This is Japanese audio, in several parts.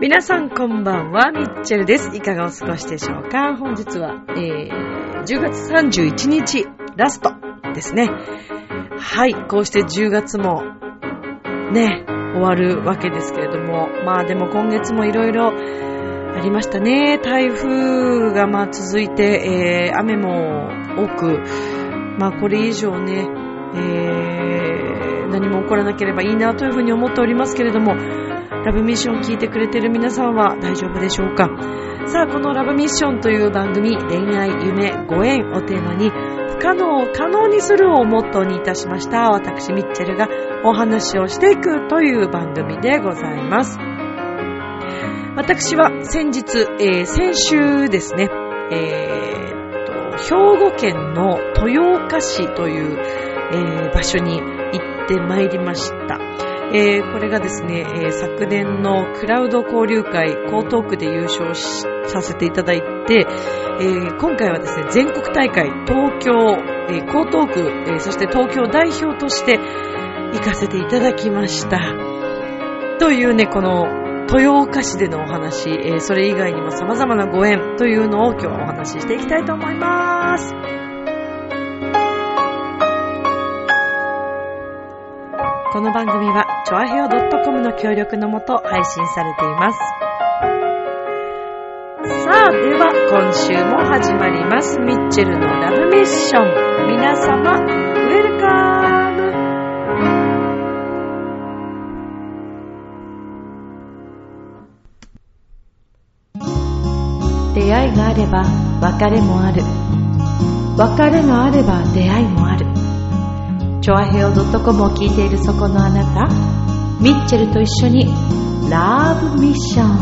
皆さんこんばんは、ミッチェルです。いかがお過ごしでしょうか？本日は、えー、10月31日、ラストですね。はい、こうして10月も、ね、終わるわけですけれども、まあでも今月もいろいろありましたね。台風がまあ続いて、えー、雨も多く、まあこれ以上ね、えー、何も起こらなければいいなというふうに思っておりますけれども、ラブミッション聞いてくれてる皆さんは大丈夫でしょうか？このラブミッションという番組、恋愛、夢、ご縁をテーマに、不可能を可能にするをモットーにいたしました私ミッチェルがお話をしていくという番組でございます。私は先日、えー、先週ですね、えー、と、兵庫県の豊岡市という、えー、場所に行ってまいりました。えー、これがですね、えー、昨年のクラウド交流会江東区で優勝させていただいて、えー、今回はですね、全国大会東京、え江東区、えそして東京代表として行かせていただきました。というね、この豊岡市でのお話、えそれ以外にも様々なご縁というのを今日はお話ししていきたいと思います。この番組は、チョアヘオ .com の協力のもと配信されています。さあ、では、今週も始まります。ミッチェルのラブミッション。皆様、ウェルカム出会いがあれば、別れもある。別れがあれば、出会いもある。チョアヘオ .com を聞いているそこのあなた、ミッチェルと一緒にラブミッション。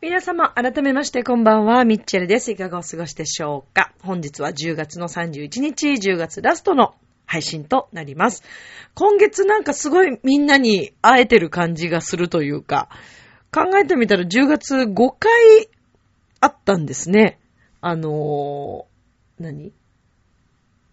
皆様、改めましてこんばんは、ミッチェルです。いかがお過ごしでしょうか？本日は10月の31日、10月ラストの配信となります。今月なんかすごいみんなに会えてる感じがするというか、考えてみたら10月5回あったんですね。あのー何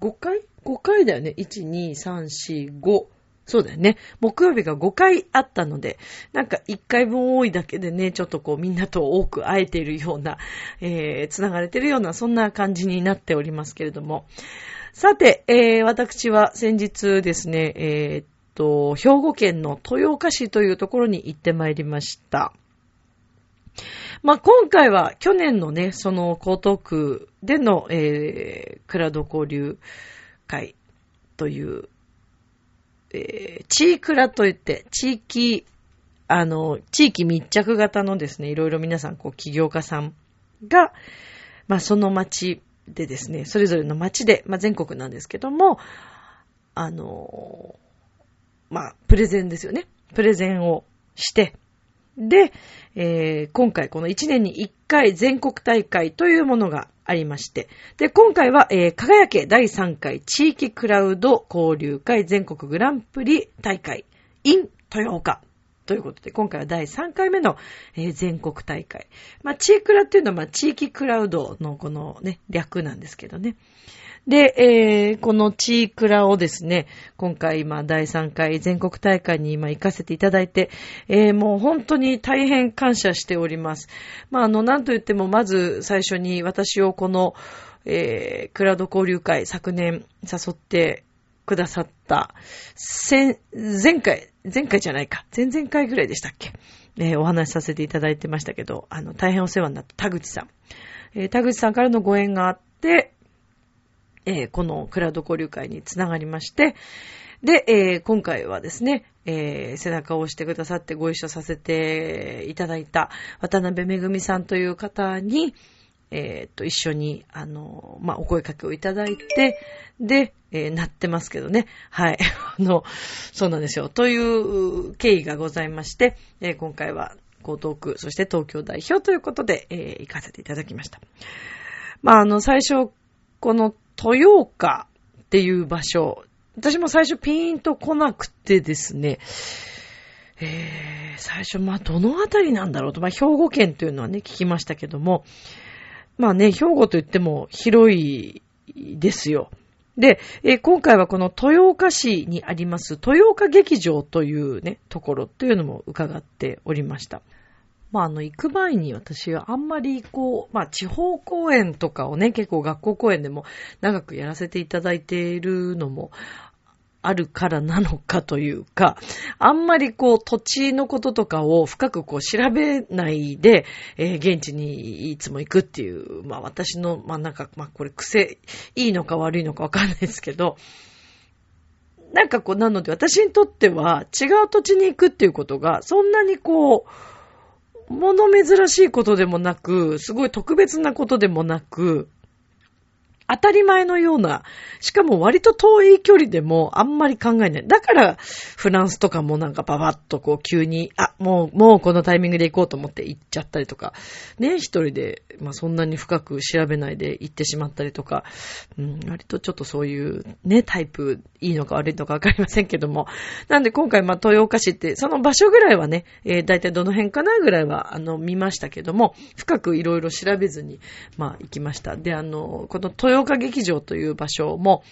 ?5 回 ?5 回だよね。1、2、3、4、5。そうだよね。木曜日が5回あったので、なんか1回分多いだけでね、ちょっとこうみんなと多く会えているような、えー、繋がれているような、そんな感じになっておりますけれども。さて、えー、私は先日ですね、えー、っと、兵庫県の豊岡市というところに行ってまいりました。まあ、今回は去年のね、その江東区での、えー、クラウド交流会という、えー、地域クラといって、地域、あの、地域密着型のですね、いろいろ皆さん、こう、起業家さんが、まあ、その町でですね、それぞれの町で、まあ、全国なんですけども、あの、まあ、プレゼンですよね。プレゼンをして、で、えー、今回この1年に1回全国大会というものがありまして、で、今回は、えー、輝け第3回地域クラウド交流会全国グランプリ大会 in 豊岡ということで、今回は第3回目の、えー、全国大会。まあ、地域クラっていうのは、まあ、地域クラウドのこのね、略なんですけどね。で、えー、このチークラをですね、今回今第3回全国大会に今行かせていただいて、えー、もう本当に大変感謝しております。まあ、あの、なんと言ってもまず最初に私をこの、えー、クラウド交流会昨年誘ってくださった、前、前回、前回じゃないか、前々回ぐらいでしたっけ、えー、お話しさせていただいてましたけど、あの、大変お世話になった田口さん。えー、田口さんからのご縁があって、えー、このクラウド交流会につながりまして、で、えー、今回はですね、えー、背中を押してくださってご一緒させていただいた渡辺めぐみさんという方に、えっと、一緒に、あの、まあ、お声かけをいただいて、で、え、なってますけどね。はい。あの、そうなんですよ。という経緯がございまして、え、今回は江東区、そして東京代表ということで、え、行かせていただきました。まあ、あの、最初、この豊岡っていう場所、私も最初ピーンと来なくてですね、えー、最初、まあ、どのあたりなんだろうと、まあ、兵庫県というのはね、聞きましたけども、まあね、兵庫といっても広いですよ。で、えー、今回はこの豊岡市にあります豊岡劇場というね、ところというのも伺っておりました。まあ、あの、行く前に私はあんまりこう、まあ、地方公演とかをね、結構学校公演でも長くやらせていただいているのもあるからなのかというか、あんまりこう土地のこととかを深くこう調べないで、えー、現地にいつも行くっていう、まあ私の、まあなんか、まあこれ癖、いいのか悪いのかわかんないですけど、なんかこう、なので私にとっては違う土地に行くっていうことが、そんなにこう、もの珍しいことでもなく、すごい特別なことでもなく、当たり前のような、しかも割と遠い距離でもあんまり考えない。だから、フランスとかもなんかババッとこう急に、あ、もう、もうこのタイミングで行こうと思って行っちゃったりとか、ね、一人で、まあそんなに深く調べないで行ってしまったりとか、うん、割とちょっとそういうね、タイプ、いいのか悪いのかわかりませんけども。なんで今回、まあ豊岡市って、その場所ぐらいはね、えー、大体どの辺かなぐらいは、あの、見ましたけども、深くいろいろ調べずに、まあ行きました。で、あの、この豊岡岡劇場という場所も、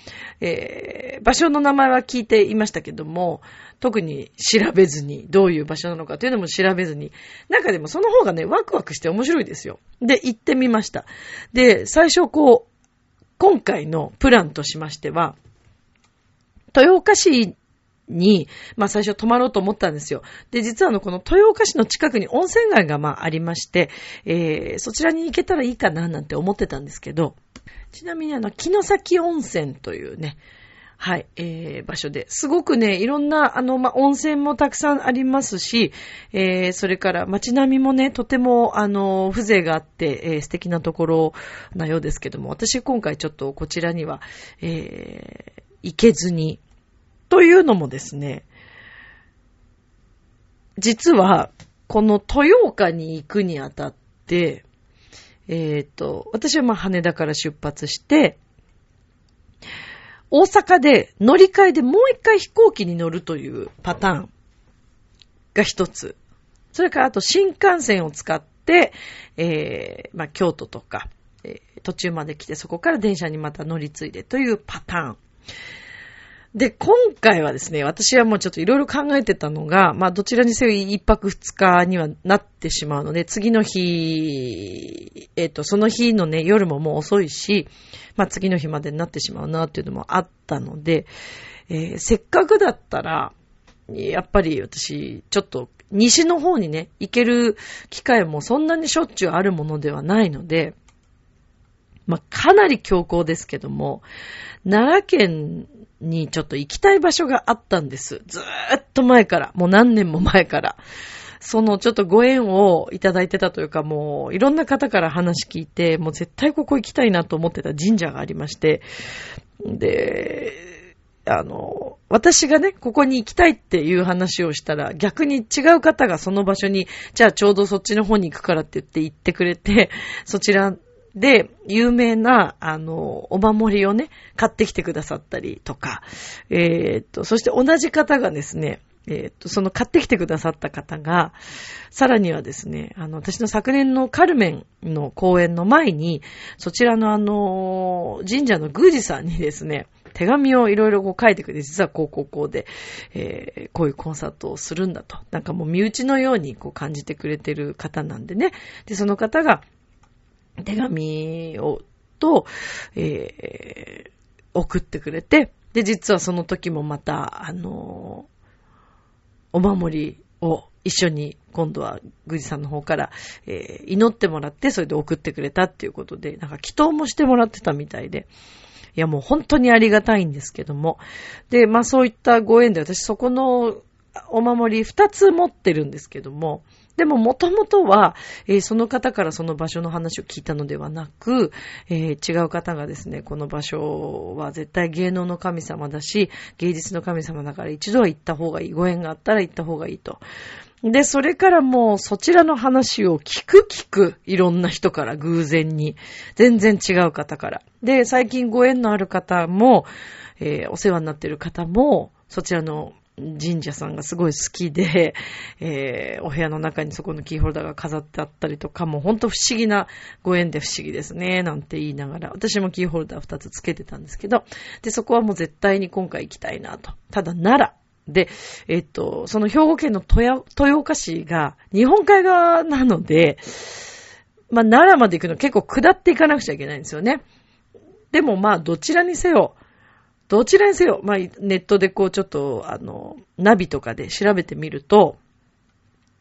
えー、場所の名前は聞いていましたけども、特に調べずに、どういう場所なのかというのも調べずに、なんかでもその方がね、ワクワクして面白いですよ。で、行ってみました。で、最初こう、今回のプランとしましては、豊岡市に、まあ最初泊まろうと思ったんですよ。で、実はあの、この豊岡市の近くに温泉街がまあありまして、えー、そちらに行けたらいいかななんて思ってたんですけど、ちなみにあの、木の崎温泉というね、はい、えー、場所で。すごくね、いろんな、あの、ま、温泉もたくさんありますし、えー、それから街並みもね、とても、あの、風情があって、えー、素敵なところなようですけども、私今回ちょっとこちらには、えー、行けずに、というのもですね、実は、この豊岡に行くにあたって、えっ、ー、と、私はまあ羽田から出発して、大阪で乗り換えでもう一回飛行機に乗るというパターンが一つ。それからあと新幹線を使って、えー、まあ京都とか、えー、途中まで来てそこから電車にまた乗り継いでというパターン。で、今回はですね、私はもうちょっといろいろ考えてたのが、まあどちらにせよ一泊二日にはなってしまうので、次の日、えっ、ー、と、その日のね、夜ももう遅いし、まあ次の日までになってしまうなっていうのもあったので、えー、せっかくだったら、やっぱり私、ちょっと西の方にね、行ける機会もそんなにしょっちゅうあるものではないので、まあかなり強行ですけども、奈良県にちょっと行きたい場所があったんです。ずーっと前から、もう何年も前から。そのちょっとご縁をいただいてたというか、もういろんな方から話聞いて、もう絶対ここ行きたいなと思ってた神社がありまして、で、あの、私がね、ここに行きたいっていう話をしたら、逆に違う方がその場所に、じゃあちょうどそっちの方に行くからって言って行ってくれて、そちらで、有名な、あの、お守りをね、買ってきてくださったりとか、えー、っと、そして同じ方がですね、えー、っと、その買ってきてくださった方が、さらにはですね、あの、私の昨年のカルメンの公演の前に、そちらのあの、神社の宮司さんにですね、手紙をいろいろこう書いてくれて、実はこうこうこうで、えー、こういうコンサートをするんだと。なんかもう身内のようにこう感じてくれてる方なんでね。で、その方が、手紙を、と、えー、送ってくれて、で、実はその時もまた、あのお守りを一緒に今度はグジさんの方から、えー、祈ってもらってそれで送ってくれたっていうことで、なんか祈祷もしてもらってたみたいで、いやもう本当にありがたいんですけども。で、まあそういったご縁で私そこのお守り二つ持ってるんですけども、でも、もともとは、えー、その方からその場所の話を聞いたのではなく、えー、違う方がですね、この場所は絶対芸能の神様だし、芸術の神様だから一度は行った方がいい。ご縁があったら行った方がいいと。で、それからもうそちらの話を聞く聞く、いろんな人から偶然に、全然違う方から。で、最近ご縁のある方も、えー、お世話になっている方も、そちらの神社さんがすごい好きで、えー、お部屋の中にそこのキーホルダーが飾ってあったりとか、もうほんと不思議なご縁で不思議ですね、なんて言いながら、私もキーホルダー2つつけてたんですけど、で、そこはもう絶対に今回行きたいなと。ただ、奈良。で、えっと、その兵庫県の豊岡市が日本海側なので、まあ、奈良まで行くの結構下っていかなくちゃいけないんですよね。でもまあ、どちらにせよ、どちらにせよ、まあ、ネットでこうちょっと、あの、ナビとかで調べてみると、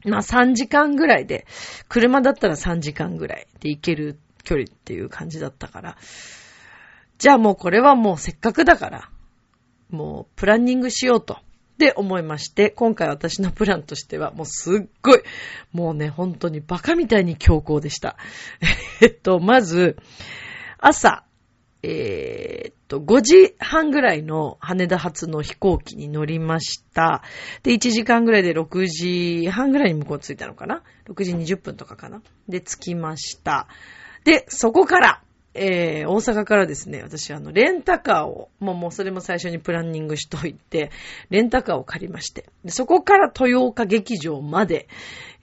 まあ3時間ぐらいで、車だったら3時間ぐらいで行ける距離っていう感じだったから、じゃあもうこれはもうせっかくだから、もうプランニングしようと。で思いまして、今回私のプランとしてはもうすっごい、もうね、本当にバカみたいに強行でした。えっと、まず、朝、えー、っと、5時半ぐらいの羽田発の飛行機に乗りました。で、1時間ぐらいで6時半ぐらいに向こう着いたのかな ?6 時20分とかかな？で、着きました。で、そこから、えー、大阪からですね、私はあの、レンタカーを、もうもうそれも最初にプランニングしといて、レンタカーを借りまして、でそこから豊岡劇場まで、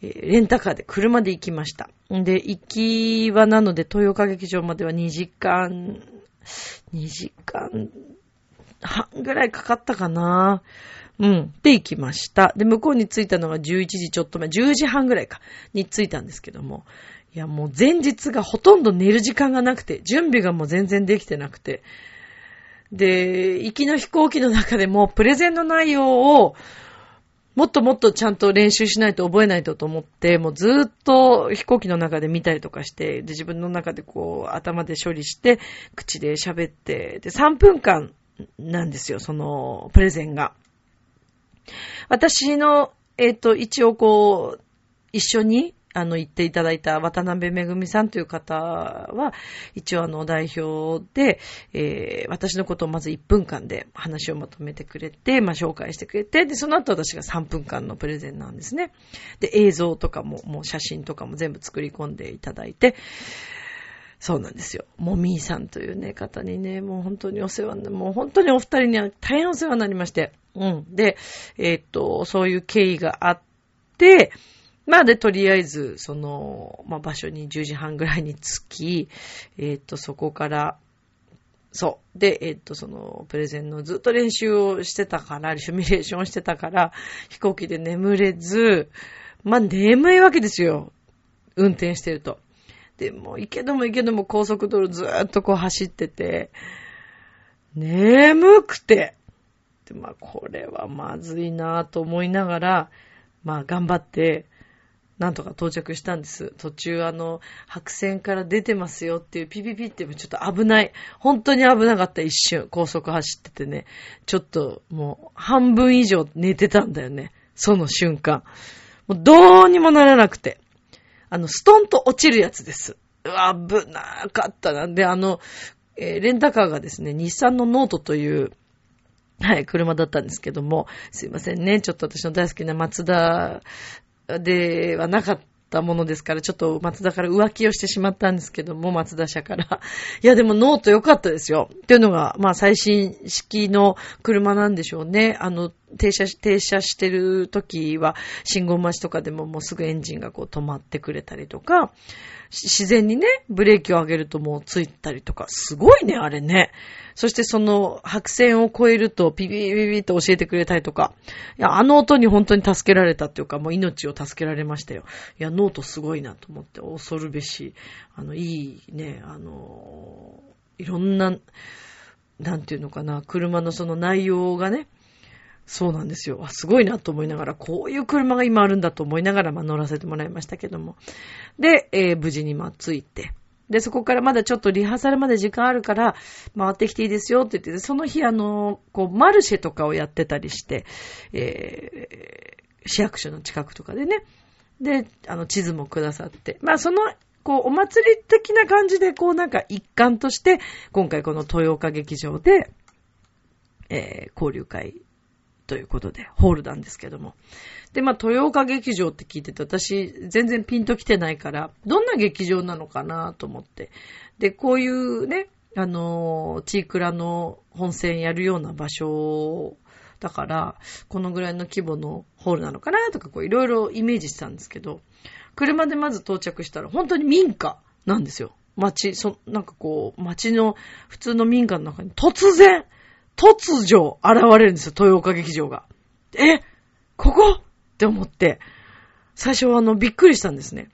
えー、レンタカーで車で行きました。で、行きはなので豊岡劇場までは2時間2時間半ぐらいかかったかな。うん。で、行きました。で、向こうに着いたのが11時ちょっと前、10時半ぐらいか、に着いたんですけども。いや、もう前日がほとんど寝る時間がなくて、準備がもう全然できてなくて。で、行きの飛行機の中でも、プレゼンの内容を、もっともっとちゃんと練習しないと覚えないとと思って、もうずっと飛行機の中で見たりとかして、で、自分の中でこう、頭で処理して、口で喋って、で、3分間なんですよ、その、プレゼンが。私の、えっ、ー、と、一応こう、一緒にあの、言っていただいた渡辺めぐみさんという方は、一応あの、代表で、えー、私のことをまず1分間で話をまとめてくれて、まあ、紹介してくれて、で、その後私が3分間のプレゼンなんですね。で、映像とかも、もう写真とかも全部作り込んでいただいて、そうなんですよ。もみーさんというね、方にね、もう本当にお世話な、もう本当にお二人には大変お世話になりまして。うん。で、えー、っと、そういう経緯があって、まあで、とりあえず、その、まあ場所に10時半ぐらいに着き、えっ、と、そこから、そう。で、えっ、と、その、プレゼンのずっと練習をしてたから、シミュレーションしてたから、飛行機で眠れず、まあ眠いわけですよ。運転してると。でも、行けども行けども高速道路ずーっとこう走ってて、眠くて、で、まあこれはまずいなぁと思いながら、まあ頑張って、なんとか到着したんです。途中あの、白線から出てますよっていうピピピってちょっと危ない。本当に危なかった一瞬。高速走っててね。ちょっともう半分以上寝てたんだよね。その瞬間。もうどうにもならなくて。あの、ストンと落ちるやつです。うわ、危なかったな。で、あの、えー、レンタカーがですね、日産のノートという、はい、車だったんですけども、すいませんね。ちょっと私の大好きな松田ではなかったものですから、ちょっと松田から浮気をしてしまったんですけども、松田社から。いや、でもノート良かったですよ。っていうのが、まあ最新式の車なんでしょうね。あの、停車、停車してる時は、信号待ちとかでももうすぐエンジンがこう止まってくれたりとか、自然にね、ブレーキを上げるともうついたりとか、すごいね、あれね。そしてその白線を越えるとピピピピと教えてくれたりとか、いや、あの音に本当に助けられたっていうか、もう命を助けられましたよ。いや、ノートすごいなと思って、恐るべし、あの、いいね、あの、いろんな、なんていうのかな、車のその内容がね、そうなんですよ。すごいなと思いながら、こういう車が今あるんだと思いながら、まあ、乗らせてもらいましたけども。で、えー、無事にまあ着いて。で、そこからまだちょっとリハーサルまで時間あるから、回ってきていいですよって言って、その日あの、こう、マルシェとかをやってたりして、えー、市役所の近くとかでね。で、あの、地図もくださって。まあ、その、こう、お祭り的な感じで、こう、なんか一環として、今回この豊岡劇場で、えー、交流会ということで、ホールなんですけども。で、まあ、豊岡劇場って聞いてて、私、全然ピンと来てないから、どんな劇場なのかなと思って。で、こういうね、あの、チークラの本戦やるような場所だから、このぐらいの規模のホールなのかなとか、こういろいろイメージしたんですけど、車でまず到着したら、本当に民家なんですよ。街、そ、なんかこう、街の普通の民家の中に突然、突如現れるんですよ、豊岡劇場が。えここ？って思って、最初はあの、びっくりしたんですね。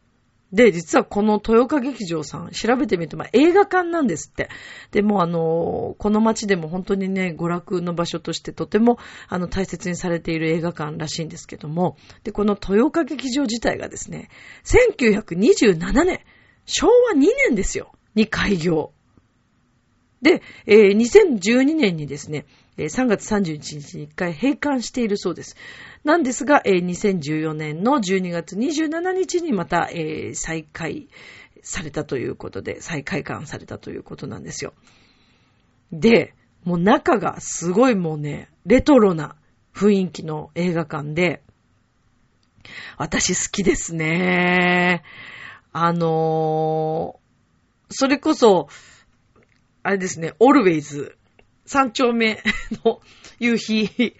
で、実はこの豊岡劇場さん、調べてみると、まあ、映画館なんですって。でも、あの、この街でも本当にね、娯楽の場所としてとても、あの、大切にされている映画館らしいんですけども、で、この豊岡劇場自体がですね、1927年、昭和2年ですよ、に開業。で、えー、2012年にですね、3月31日に1回閉館しているそうです。なんですが、え2014年の12月27日にまた、え再開されたということで、再開館されたということなんですよ。で、もう中がすごいもうね、レトロな雰囲気の映画館で、私好きですね。あのー、それこそ、あれですね、オルウェイズ三丁目 の夕日。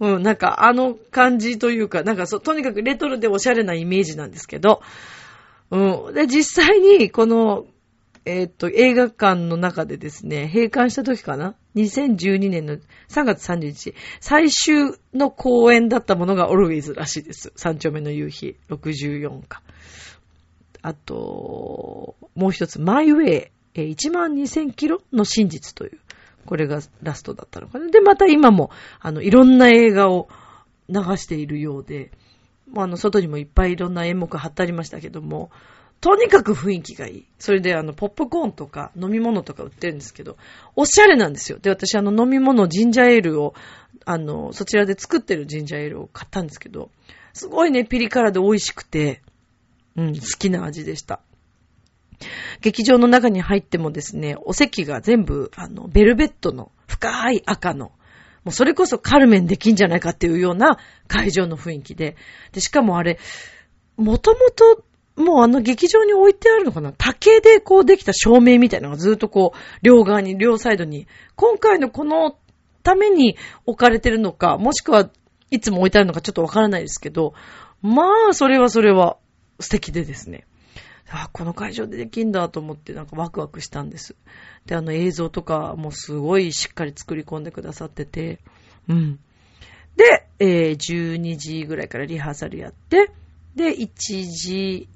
うん、なんかあの感じというか、なんかそう、とにかくレトロでおしゃれなイメージなんですけど、うん。で、実際にこの、えー、っと、映画館の中でですね、閉館した時かな ?2012 年の3月30日、最終の公演だったものがオルウェイズらしいです。三丁目の夕日、64か。あと、もう一つ、マイウェイ、1万2000キロの真実という。これがラストだったのかな。で、また今も、あの、いろんな映画を流しているようで、あの、外にもいっぱいいろんな演目貼ってありましたけども、とにかく雰囲気がいい。それで、あの、ポップコーンとか飲み物とか売ってるんですけど、おしゃれなんですよ。で、私、あの、飲み物、ジンジャーエールを、あの、そちらで作ってるジンジャーエールを買ったんですけど、すごいね、ピリ辛で美味しくて、うん、好きな味でした。劇場の中に入ってもですね、お席が全部、あの、ベルベットの深い赤の、もうそれこそカルメンできんじゃないかっていうような会場の雰囲気で、で、しかもあれ、もともと、もうあの劇場に置いてあるのかな？竹でこうできた照明みたいなのがずっとこう、両側に、両サイドに、今回のこのために置かれてるのか、もしくはいつも置いてあるのかちょっとわからないですけど、まあ、それはそれは素敵でですね。あ、この会場でできんだと思ってなんかワクワクしたんです。で、あの映像とかもすごいしっかり作り込んでくださってて、うん。で、えー、12時ぐらいからリハーサルやって、で、1時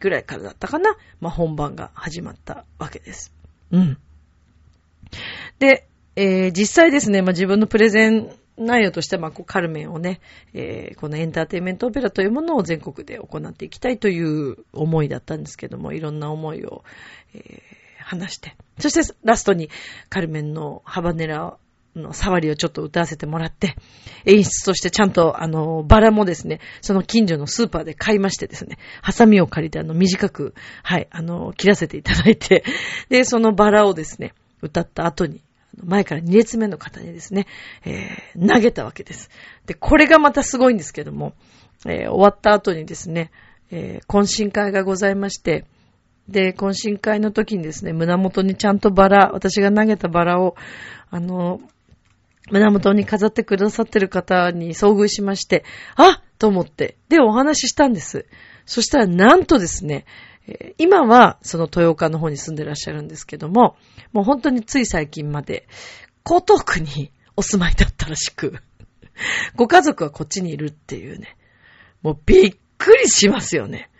ぐらいからだったかな、まあ、本番が始まったわけです。うん。で、えー、実際ですね、まあ、自分のプレゼン内容としては、カルメンをね、えー、このエンターテインメントオペラというものを全国で行っていきたいという思いだったんですけども、いろんな思いを、えー、話して、そしてラストにカルメンのハバネラの触りをちょっと歌わせてもらって、演出としてちゃんと、あの、バラもですね、その近所のスーパーで買いましてですね、ハサミを借りて、あの、短く、はい、あの、切らせていただいて、で、そのバラをですね、歌った後に、前から2列目の方にですね、えー、投げたわけです。で、これがまたすごいんですけども、えー、終わった後にですね、えー、懇親会がございまして、で、懇親会の時にですね、胸元にちゃんとバラ、私が投げたバラを、あの、胸元に飾ってくださってる方に遭遇しまして、あと思って、で、お話ししたんです。そしたら、なんとですね、今はその豊岡の方に住んでらっしゃるんですけども、もう本当につい最近まで、江東区にお住まいだったらしく、ご家族はこっちにいるっていうね、もうびっくりしますよね。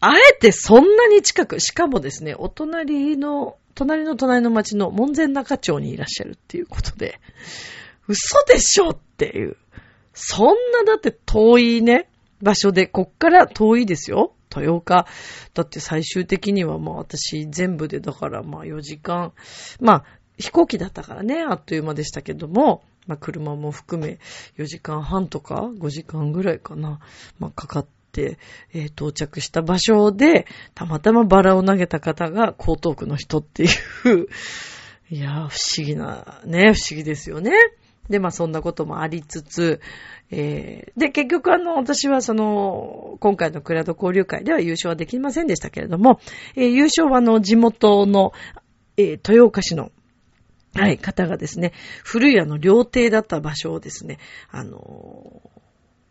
あえてそんなに近く、しかもですね、お隣の、隣の隣の町の門前中町にいらっしゃるっていうことで、嘘でしょっていう。そんなだって遠いね、場所で、こっから遠いですよ。豊岡。だって最終的にはまあ私全部でだからまあ4時間。まあ飛行機だったからね、あっという間でしたけども、まあ車も含め4時間半とか5時間ぐらいかな。まあかかって、えー、到着した場所で、たまたまバラを投げた方が江東区の人っていういやー、不思議な、ね、不思議ですよね。で、まあそんなこともありつつ、えー、で、結局あの、私はその、今回のクラウド交流会では優勝はできませんでしたけれども、えー、優勝はあの、地元の、えー、豊岡市の、はい、方がですね、古いあの、料亭だった場所をですね、あの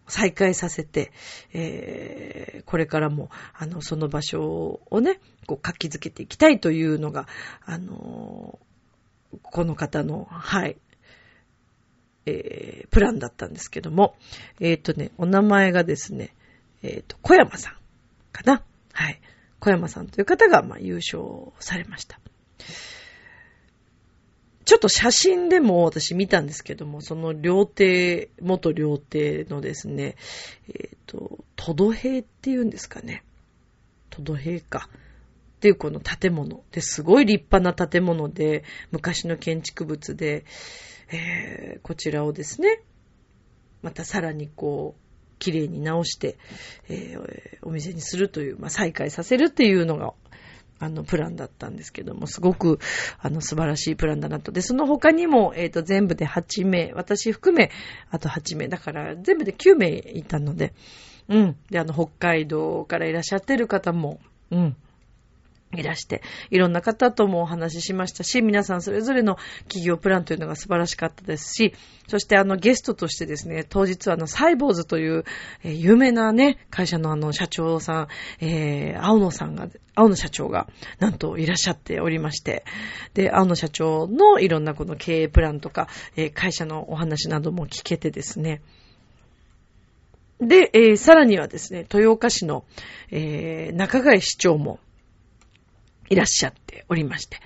再開させて、えー、これからも、あの、その場所をね、こう、活気づけていきたいというのが、あのこの方の、はい、えー、プランだったんですけども、えっ、ー、とね、お名前がですね、えっ、ー、と、小山さんかな。はい。小山さんという方が、まあ、優勝されました。ちょっと写真でも私見たんですけども、その料亭、元料亭のですね、えっ、と、トドヘイっていうんですかね。トドヘイか。っていうこの建物ですごい立派な建物で、昔の建築物で、えー、こちらをですね、またさらにこう、綺麗に直して、えー、お店にするという、まあ、再開させるっていうのが、あの、プランだったんですけども、すごく、あの、素晴らしいプランだなと。で、その他にも、えっ、ー、と、全部で8名、私含め、あと8名、だから、全部で9名いたので、うん。で、あの、北海道からいらっしゃってる方も、うん。いらして、いろんな方ともお話ししましたし、皆さんそれぞれの企業プランというのが素晴らしかったですし、そしてあのゲストとしてですね、当日はあのサイボーズという、えー、有名なね、会社のあの社長さん、えー、青野さんが、青野社長がなんといらっしゃっておりまして、で、青野社長のいろんなこの経営プランとか、えー、会社のお話なども聞けてですね、で、えー、さらにはですね、豊岡市の、えー、中貝市長も、いらっしゃっておりまして。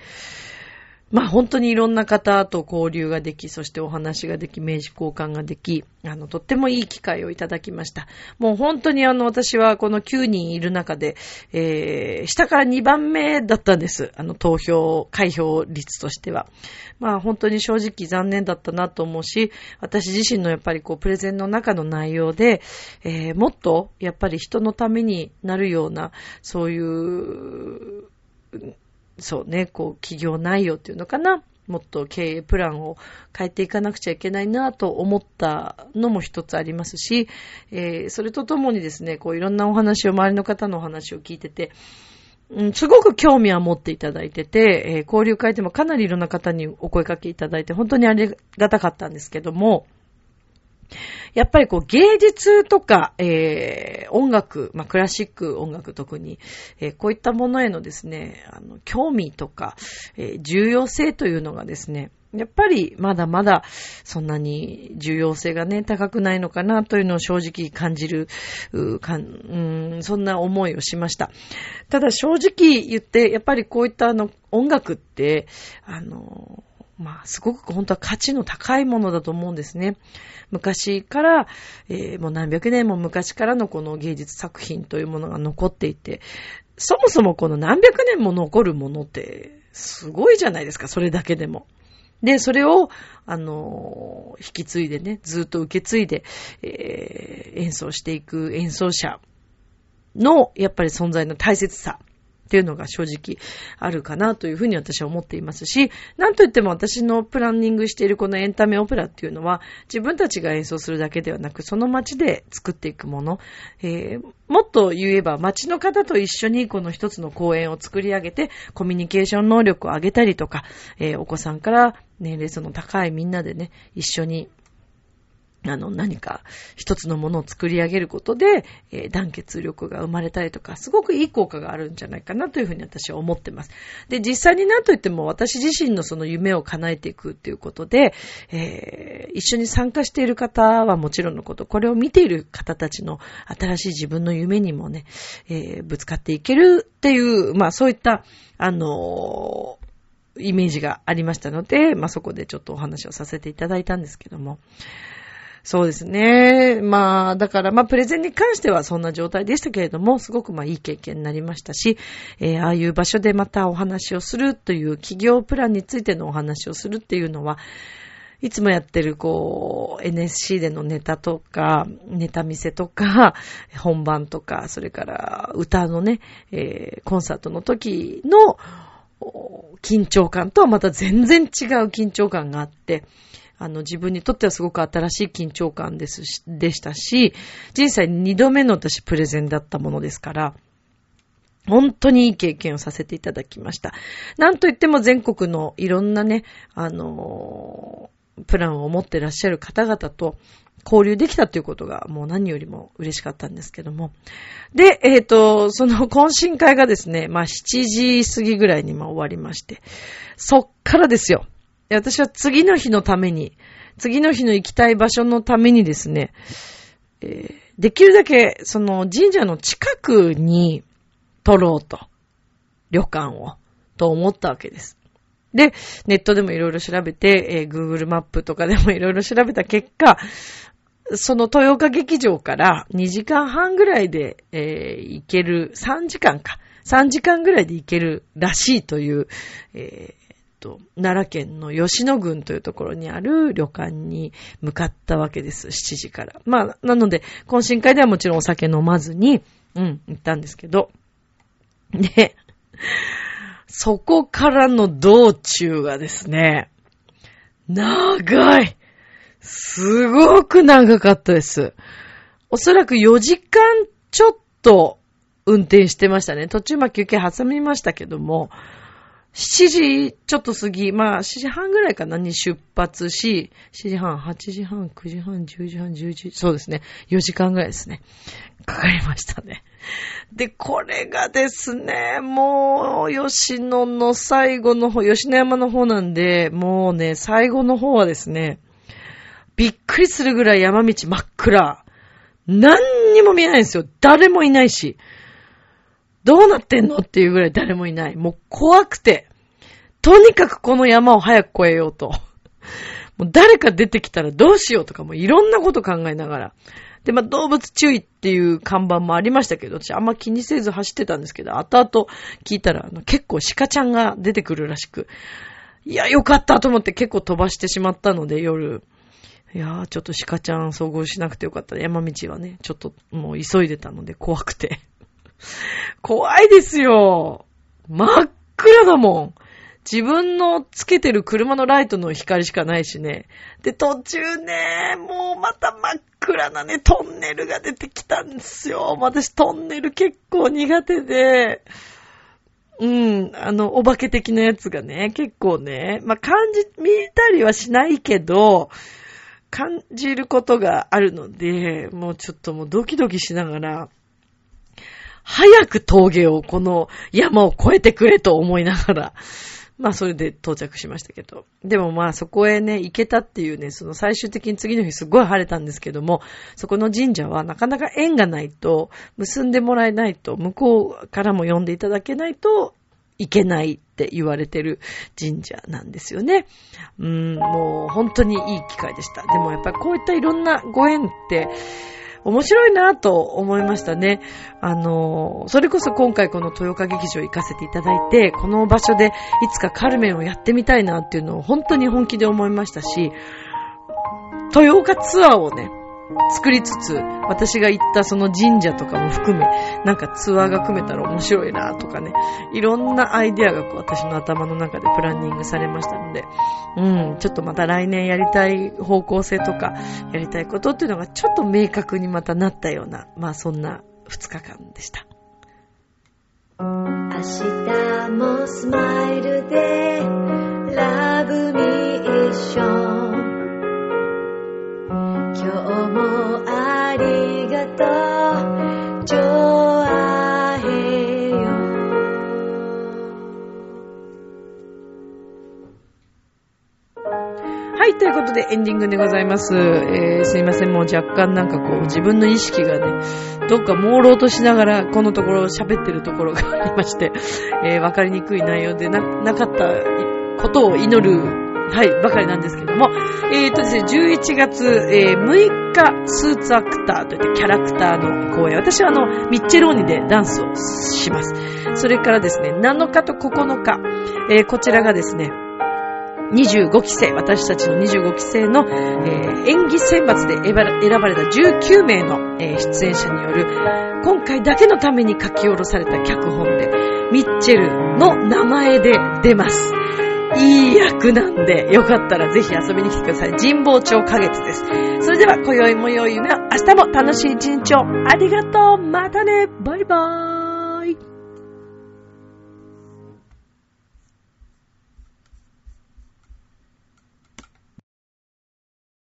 まあ本当にいろんな方と交流ができ、そしてお話ができ、名刺交換ができ、あの、とってもいい機会をいただきました。もう本当にあの、私はこの9人いる中で、えー、下から2番目だったんです。あの、投票、開票率としては。まあ本当に正直残念だったなと思うし、私自身のやっぱりこう、プレゼンの中の内容で、えー、もっとやっぱり人のためになるような、そういう、そうね、こう、企業内容っていうのかな。もっと経営プランを変えていかなくちゃいけないなと思ったのも一つありますし、えー、それとともにですね、こういろんなお話を、周りの方のお話を聞いてて、うん、すごく興味は持っていただいてて、えー、交流会でもかなりいろんな方にお声かけいただいて、本当にありがたかったんですけども、やっぱりこう芸術とか、えー、音楽、まあ、クラシック音楽特に、えー、こういったものへのですね、あの、興味とか、えー、重要性というのがですね、やっぱりまだまだそんなに重要性がね、高くないのかなというのを正直感じる、かんうん、そんな思いをしました。ただ正直言って、やっぱりこういったあの音楽って、あの、まあ、すごく本当は価値の高いものだと思うんですね。昔から、えー、もう何百年も昔からのこの芸術作品というものが残っていて、そもそもこの何百年も残るものって、すごいじゃないですか、それだけでも。で、それを、あの、引き継いでね、ずっと受け継いで、えー、演奏していく演奏者の、やっぱり存在の大切さっていうのが正直あるかなというふうに私は思っていますし、なんといっても私のプランニングしているこのエンタメオペラっていうのは、自分たちが演奏するだけではなく、その街で作っていくもの、えー、もっと言えば街の方と一緒にこの一つの公演を作り上げて、コミュニケーション能力を上げたりとか、えー、お子さんから年齢層の高いみんなでね、一緒にあの、何か一つのものを作り上げることで、えー、団結力が生まれたりとか、すごくいい効果があるんじゃないかなというふうに私は思ってます。で、実際に何と言っても私自身のその夢を叶えていくっていうことで、えー、一緒に参加している方はもちろんのこと、これを見ている方たちの新しい自分の夢にもね、えー、ぶつかっていけるっていう、まあそういった、あのイメージがありましたので、まあそこでちょっとお話をさせていただいたんですけども、そうですね。まあ、だから、まあ、プレゼンに関してはそんな状態でしたけれども、すごくまあ、いい経験になりましたし、えー、ああいう場所でまたお話をするという企業プランについてのお話をするっていうのは、いつもやってる、こう、NSC でのネタとか、ネタ見せとか、本番とか、それから歌のね、えー、コンサートの時の緊張感とはまた全然違う緊張感があって、あの、自分にとってはすごく新しい緊張感ですし、でしたし、人生二度目の私プレゼンだったものですから、本当にいい経験をさせていただきました。なんといっても全国のいろんなね、あのー、プランを持ってらっしゃる方々と交流できたということがもう何よりも嬉しかったんですけども。で、えっ、ー、と、その懇親会がですね、まあ7時過ぎぐらいにまあ終わりまして、そっからですよ。私は次の日のために、次の日の行きたい場所のためにですね、えー、できるだけその神社の近くに取ろうと。旅館を。と思ったわけです。で、ネットでもいろいろ調べて、えー、Google マップとかでもいろいろ調べた結果、その豊岡劇場から2時間半ぐらいで、えー、行ける、3時間か。3時間ぐらいで行けるらしいという、え、と、奈良県の吉野郡というところにある旅館に向かったわけです。7時から。まあ、なので、懇親会ではもちろんお酒飲まずに、うん、行ったんですけど、で、そこからの道中がですね、長いすごく長かったです。おそらく4時間ちょっと運転してましたね。途中ま休憩挟みましたけども、7時ちょっと過ぎ、まあ7時半ぐらいかなに出発し、7時半、8時半、9時半、10時半、11時、そうですね。4時間ぐらいですね。かかりましたね。で、これがですね、もう、吉野の最後の方、吉野山の方なんで、もうね、最後の方はですね、びっくりするぐらい山道真っ暗。何にも見えないんですよ。誰もいないし。どうなってんの？っていうぐらい誰もいない。もう怖くて。とにかくこの山を早く越えようと。もう誰か出てきたらどうしようとかもういろんなこと考えながら。で、まあ、動物注意っていう看板もありましたけど、私あんま気にせず走ってたんですけど、後々聞いたら、結構鹿ちゃんが出てくるらしく、いや、よかったと思って結構飛ばしてしまったので、夜。いやー、ちょっと鹿ちゃん遭遇しなくてよかった。山道はね、ちょっともう急いでたので怖くて。怖いですよ。真っ暗だもん。自分のつけてる車のライトの光しかないしね。で、途中ね、もうまた真っ暗なね、トンネルが出てきたんですよ。私トンネル結構苦手で、うん、あの、お化け的なやつがね、結構ね、まあ、感じ、見たりはしないけど、感じることがあるので、もうちょっともうドキドキしながら、早く峠を、この山を越えてくれと思いながら、まあそれで到着しましたけど。でもまあそこへね、行けたっていうね、その最終的に次の日すごい晴れたんですけども、そこの神社はなかなか縁がないと、結んでもらえないと、向こうからも呼んでいただけないといけないって言われてる神社なんですよね。うーん、もう本当にいい機会でした。でもやっぱりこういったいろんなご縁って、面白いなと思いましたね。あの、それこそ今回この豊岡劇場行かせていただいて、この場所でいつかカルメンをやってみたいなっていうのを本当に本気で思いましたし、豊岡ツアーをね、作りつつ、私が行ったその神社とかも含め、なんかツアーが組めたら面白いなとかね、いろんなアイデアがこう私の頭の中でプランニングされましたので、うん、ちょっとまた来年やりたい方向性とか、やりたいことっていうのがちょっと明確にまたなったような、まあそんな2日間でした。明日もスマイルでラブミーション。とう、ジョアヘヨ。はい、ということでエンディングでございます。えー、すいません、もう若干なんかこう自分の意識がね、どっか朦朧としながらこのところ喋ってるところがありまして、えー、わかりにくい内容でな、なかったことを祈るはい、ばかりなんですけども、えーとですね、11月、えー、6日、スーツアクターといってキャラクターの公演。私はあの、ミッチェローニでダンスをします。それからですね、7日と9日、えー、こちらがですね、25期生、私たちの25期生の、えー、演技選抜で選ばれた19名の、えー、出演者による、今回だけのために書き下ろされた脚本で、ミッチェルの名前で出ます。いい役なんで、よかったらぜひ遊びに来てください。人望町花月です。それでは、今宵も良い夢を、明日も楽しい一日を。ありがとう。またね。バイバーイ。